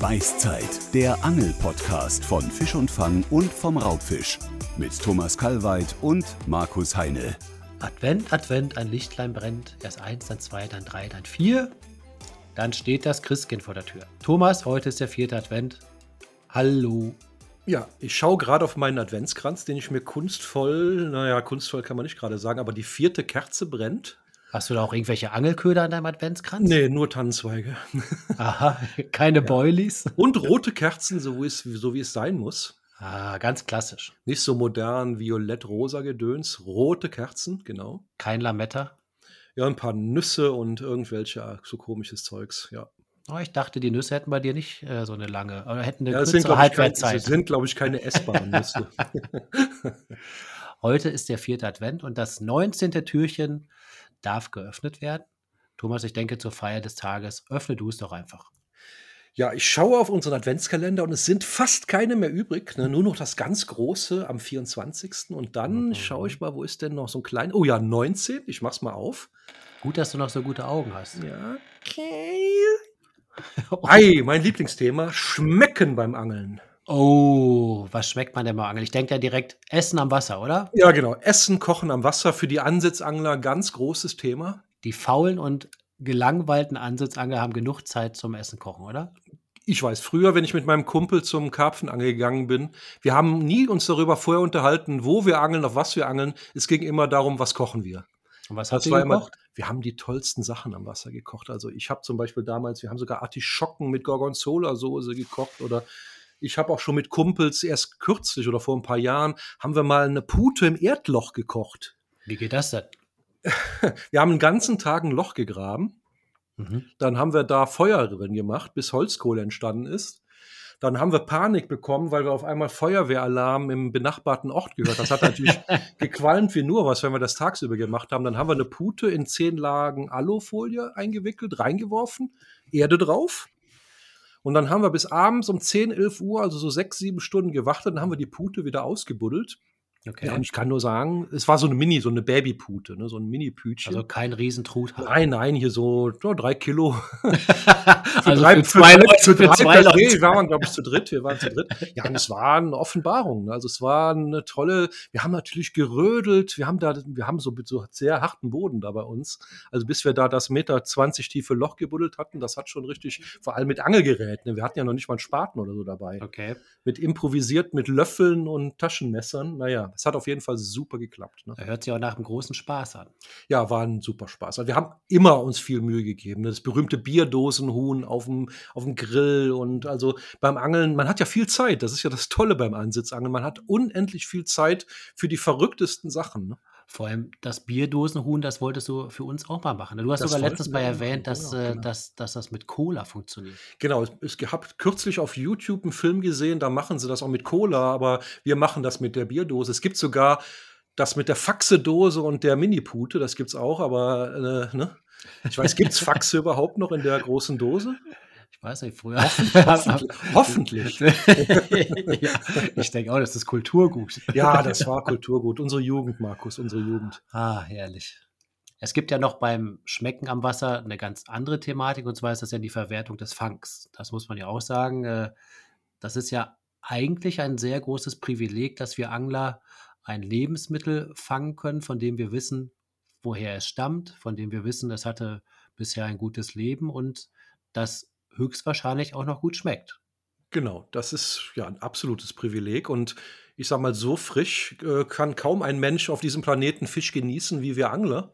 Beißzeit, der Angel-Podcast von Fisch und Fang und vom Raubfisch. Mit Thomas Kalweit und Markus Heine. Advent, Advent, ein Lichtlein brennt. Erst eins, dann zwei, dann drei, dann vier. Dann steht das Christkind vor der Tür. Thomas, heute ist der vierte Advent. Hallo. Ja, ich schaue gerade auf meinen Adventskranz, den ich mir kunstvoll, naja, kunstvoll kann man nicht gerade sagen, aber die vierte Kerze brennt. Hast du da auch irgendwelche Angelköder an deinem Adventskranz? Nee, nur Tannenzweige. Aha, keine Boilies. Und rote Kerzen, so wie es, so wie es sein muss. Ah, ganz klassisch. Nicht so modern, violett-rosa Gedöns. Rote Kerzen, genau. Kein Lametta. Ja, ein paar Nüsse und irgendwelche ah, so komisches Zeugs, ja. Oh, ich dachte, die Nüsse hätten bei dir nicht äh, so eine lange, oder hätten eine Ja, es sind, kürzere glaube ich, kein, Halbwertszeit. es sind, glaub ich, keine essbaren Nüsse. Heute ist der vierte Advent und das 19. Türchen darf geöffnet werden. Thomas, ich denke, zur Feier des Tages öffne du es doch einfach. Ja, ich schaue auf unseren Adventskalender und es sind fast keine mehr übrig. Ne? Nur noch das ganz große am 24. Und dann Mhm. schaue ich mal, wo ist denn noch so ein kleiner. Oh ja, 19. Ich mach's mal auf. Gut, dass du noch so gute Augen hast. Ja, okay. Ei, mein Lieblingsthema: Schmecken beim Angeln. Oh, was schmeckt man denn mal angeln? Ich denke ja direkt Essen am Wasser, oder? Ja, genau. Essen, Kochen am Wasser für die Ansitzangler ganz großes Thema. Die faulen und gelangweilten Ansitzangler haben genug Zeit zum Essen kochen, oder? Ich weiß, früher, wenn ich mit meinem Kumpel zum Karpfenangeln gegangen bin, wir haben nie uns darüber vorher unterhalten, wo wir angeln, auf was wir angeln. Es ging immer darum, was kochen wir. Und was war immer, gekocht? wir haben die tollsten Sachen am Wasser gekocht. Also ich habe zum Beispiel damals, wir haben sogar Artischocken mit Gorgonzola-Soße gekocht oder ich habe auch schon mit Kumpels erst kürzlich oder vor ein paar Jahren haben wir mal eine Pute im Erdloch gekocht. Wie geht das denn? Wir haben einen ganzen Tag ein Loch gegraben. Mhm. Dann haben wir da Feuer drin gemacht, bis Holzkohle entstanden ist. Dann haben wir Panik bekommen, weil wir auf einmal Feuerwehralarm im benachbarten Ort gehört. Das hat natürlich gequalmt wie nur was, wenn wir das tagsüber gemacht haben. Dann haben wir eine Pute in zehn Lagen Alufolie eingewickelt, reingeworfen, Erde drauf. Und dann haben wir bis abends um 10, 11 Uhr, also so sechs, sieben Stunden gewartet. Dann haben wir die Pute wieder ausgebuddelt. Okay. Ja, und ich kann nur sagen, es war so eine Mini, so eine Babypute, ne, so ein Mini-Pütchen. also kein Riesentrut. Nein, nein, hier so oh, drei Kilo. also drei- für zwei drei- Leute, für für drei zwei Personen. Leute. Wir waren, glaube ich, zu dritt. Wir waren zu dritt. Ja, und es war eine Offenbarung. ne? Also es war eine tolle, wir haben natürlich gerödelt, wir haben da, wir haben so, so sehr harten Boden da bei uns. Also bis wir da das Meter 20 tiefe Loch gebuddelt hatten, das hat schon richtig, vor allem mit Angelgeräten. ne? Wir hatten ja noch nicht mal einen Spaten oder so dabei. Okay. Mit improvisiert, mit Löffeln und Taschenmessern. Naja, es hat auf jeden Fall super geklappt. Ne? Da hört sich auch nach einem großen Spaß an. Ja, war ein super Spaß. Also wir haben immer uns viel Mühe gegeben. ne? Das berühmte Bierdosenhuhn auf dem, auf dem Grill und also beim Angeln, man hat ja viel Zeit. Das ist ja das Tolle beim Ansitzangeln. Man hat unendlich viel Zeit für die verrücktesten Sachen. Ne? Vor allem das Bierdosenhuhn, das wolltest du für uns auch mal machen. Du hast Das sogar letztens mal machen, erwähnt, dass, genau, äh, genau. dass, dass das mit Cola funktioniert. Genau, es- es gehabt kürzlich auf YouTube einen Film gesehen, da machen sie das auch mit Cola, aber wir machen das mit der Bierdose. Es gibt sogar das mit der Faxedose und der Minipute, das gibt's auch, aber äh, ne? Ich weiß, gibt's Faxe überhaupt noch in der großen Dose? Ich weiß nicht, früher. Hoffentlich. ja, ich denke auch, das ist Kulturgut. Ja, das war Kulturgut. Unsere Jugend, Markus, unsere Jugend. Ah, herrlich. Es gibt ja noch beim Schmecken am Wasser eine ganz andere Thematik, und zwar ist das ja die Verwertung des Fangs. Das muss man ja auch sagen. äh, Das ist ja eigentlich ein sehr großes Privileg, dass wir Angler ein Lebensmittel fangen können, von dem wir wissen, woher es stammt, von dem wir wissen, es hatte bisher ein gutes Leben und das höchstwahrscheinlich auch noch gut schmeckt. Genau, das ist ja ein absolutes Privileg. Und ich sag mal, so frisch äh, kann kaum ein Mensch auf diesem Planeten Fisch genießen wie wir Angler.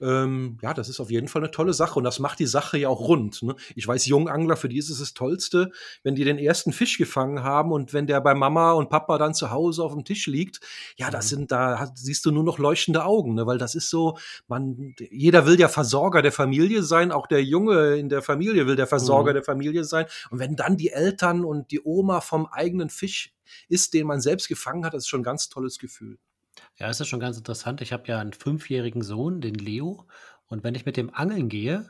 Ähm, ja, das ist auf jeden Fall eine tolle Sache und das macht die Sache ja auch rund. Ne? Ich weiß, Jungangler, für die ist es das Tollste, wenn die den ersten Fisch gefangen haben und wenn der bei Mama und Papa dann zu Hause auf dem Tisch liegt, ja, das Mhm. sind, da hat- siehst du nur noch leuchtende Augen, ne? weil das ist so, man, jeder will ja Versorger der Familie sein, auch der Junge in der Familie will der Versorger Mhm. der Familie sein. Und wenn dann die Eltern und die Oma vom eigenen Fisch isst, den man selbst gefangen hat, das ist schon ein ganz tolles Gefühl. Ja, es ist schon ganz interessant. Ich habe ja einen fünfjährigen Sohn, den Leo. Und wenn ich mit dem Angeln gehe,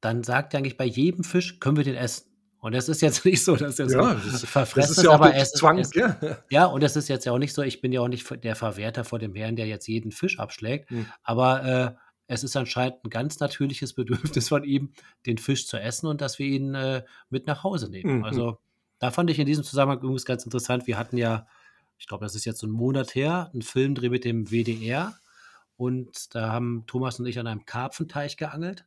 dann sagt er eigentlich bei jedem Fisch, können wir den essen. Und es ist jetzt nicht so, dass er so Ja, das ist- verfressen das ist ja auch aber durch es ist, Zwang, es, ja. ja, und es ist jetzt ja auch nicht so, ich bin ja auch nicht der Verwerter vor dem Herrn, der jetzt jeden Fisch abschlägt. Hm. Aber äh, es ist anscheinend ein ganz natürliches Bedürfnis von ihm, den Fisch zu essen und dass wir ihn äh, mit nach Hause nehmen. Mhm. Also da fand ich in diesem Zusammenhang übrigens ganz interessant. Wir hatten ja, ich glaube, das ist jetzt so ein Monat her, einen Filmdreh mit dem WDR und da haben Thomas und ich an einem Karpfenteich geangelt.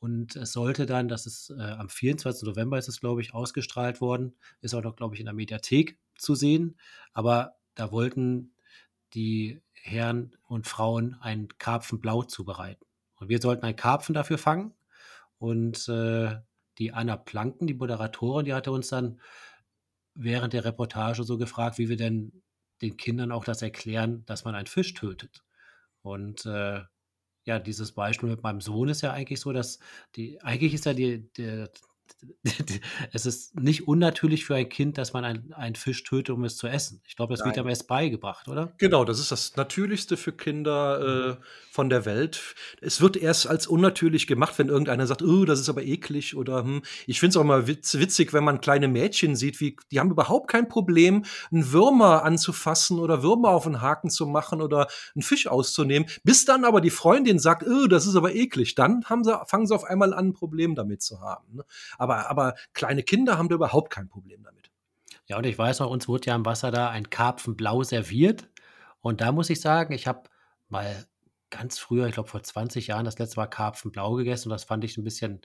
Und es sollte dann, das ist äh, am 24. November ist es, glaube ich, ausgestrahlt worden, ist auch noch, glaube ich, in der Mediathek zu sehen. Aber da wollten die Herren und Frauen einen Karpfenblau zubereiten. Und wir sollten einen Karpfen dafür fangen. Und äh, die Anna Planken, die Moderatorin, die hatte uns dann während der Reportage so gefragt, wie wir denn den Kindern auch das erklären, dass man einen Fisch tötet. Und äh, ja, dieses Beispiel mit meinem Sohn ist ja eigentlich so, dass die, eigentlich ist ja die, der, es ist nicht unnatürlich für ein Kind, dass man ein, einen Fisch tötet, um es zu essen. Ich glaube, das wird Nein. einem erst beigebracht, oder? Genau, das ist das Natürlichste für Kinder äh, von der Welt. Es wird erst als unnatürlich gemacht, wenn irgendeiner sagt, oh, das ist aber eklig oder hm. Ich finde es auch mal witz, witzig, wenn man kleine Mädchen sieht, wie die haben überhaupt kein Problem, einen Würmer anzufassen oder Würmer auf den Haken zu machen oder einen Fisch auszunehmen. Bis dann aber die Freundin sagt, oh, das ist aber eklig. Dann haben sie, fangen sie auf einmal an, ein Problem damit zu haben. Ne? Aber, aber kleine Kinder haben da überhaupt kein Problem damit. Ja, und ich weiß noch, uns wurde ja im Wasser da ein Karpfenblau serviert. Und da muss ich sagen, ich habe mal ganz früher, ich glaube vor 20 Jahren, das letzte Mal Karpfenblau gegessen und das fand ich ein bisschen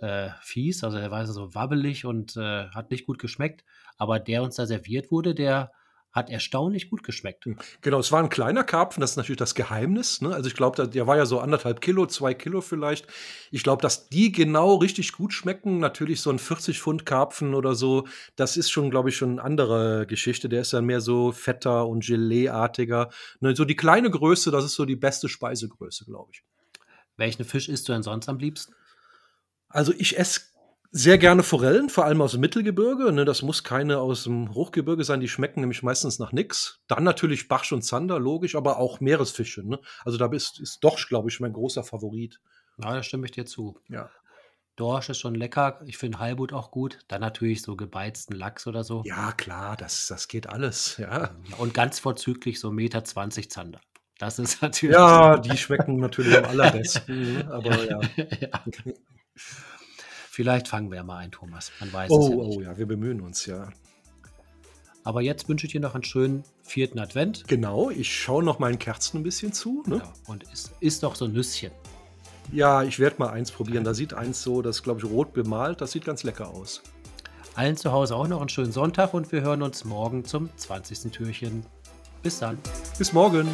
äh, fies. Also der war so wabbelig und äh, hat nicht gut geschmeckt. Aber der uns da serviert wurde, der hat erstaunlich gut geschmeckt. Genau, es war ein kleiner Karpfen, das ist natürlich das Geheimnis. Ne? Also ich glaube, der war ja so anderthalb Kilo, zwei Kilo vielleicht. Ich glaube, dass die genau richtig gut schmecken. Natürlich so ein 40 Pfund Karpfen oder so, das ist schon, glaube ich, schon eine andere Geschichte. Der ist dann mehr so fetter und Gelee-artiger. Ne? So die kleine Größe, das ist so die beste Speisegröße, glaube ich. Welchen Fisch isst du denn sonst am liebsten? Also ich esse sehr gerne Forellen, vor allem aus dem Mittelgebirge. Ne, das muss keine aus dem Hochgebirge sein, die schmecken nämlich meistens nach nix. Dann natürlich Barsch und Zander, logisch, aber auch Meeresfische. Ne? Also da ist, ist Dorsch, glaube ich, mein großer Favorit. Ja, da stimme ich dir zu. Ja. Dorsch ist schon lecker. Ich finde Halbut auch gut. Dann natürlich so gebeizten Lachs oder so. Ja, klar, das, das geht alles. Ja. Und ganz vorzüglich so Meter 20 Zander. Das ist natürlich. Ja, die schmecken natürlich am allerbesten. aber ja. ja. Vielleicht fangen wir mal ein, Thomas. Man weiß oh, es ja nicht. Oh ja, wir bemühen uns, ja. Aber jetzt wünsche ich dir noch einen schönen vierten Advent. Genau, ich schaue noch meinen Kerzen ein bisschen zu. Ne? Ja, und isst, isst doch so ein Nüsschen. Ja, ich werde mal eins probieren. Da sieht eins so, das glaube ich rot bemalt, das sieht ganz lecker aus. Allen zu Hause auch noch einen schönen Sonntag und wir hören uns morgen zum 20. Türchen. Bis dann. Bis morgen.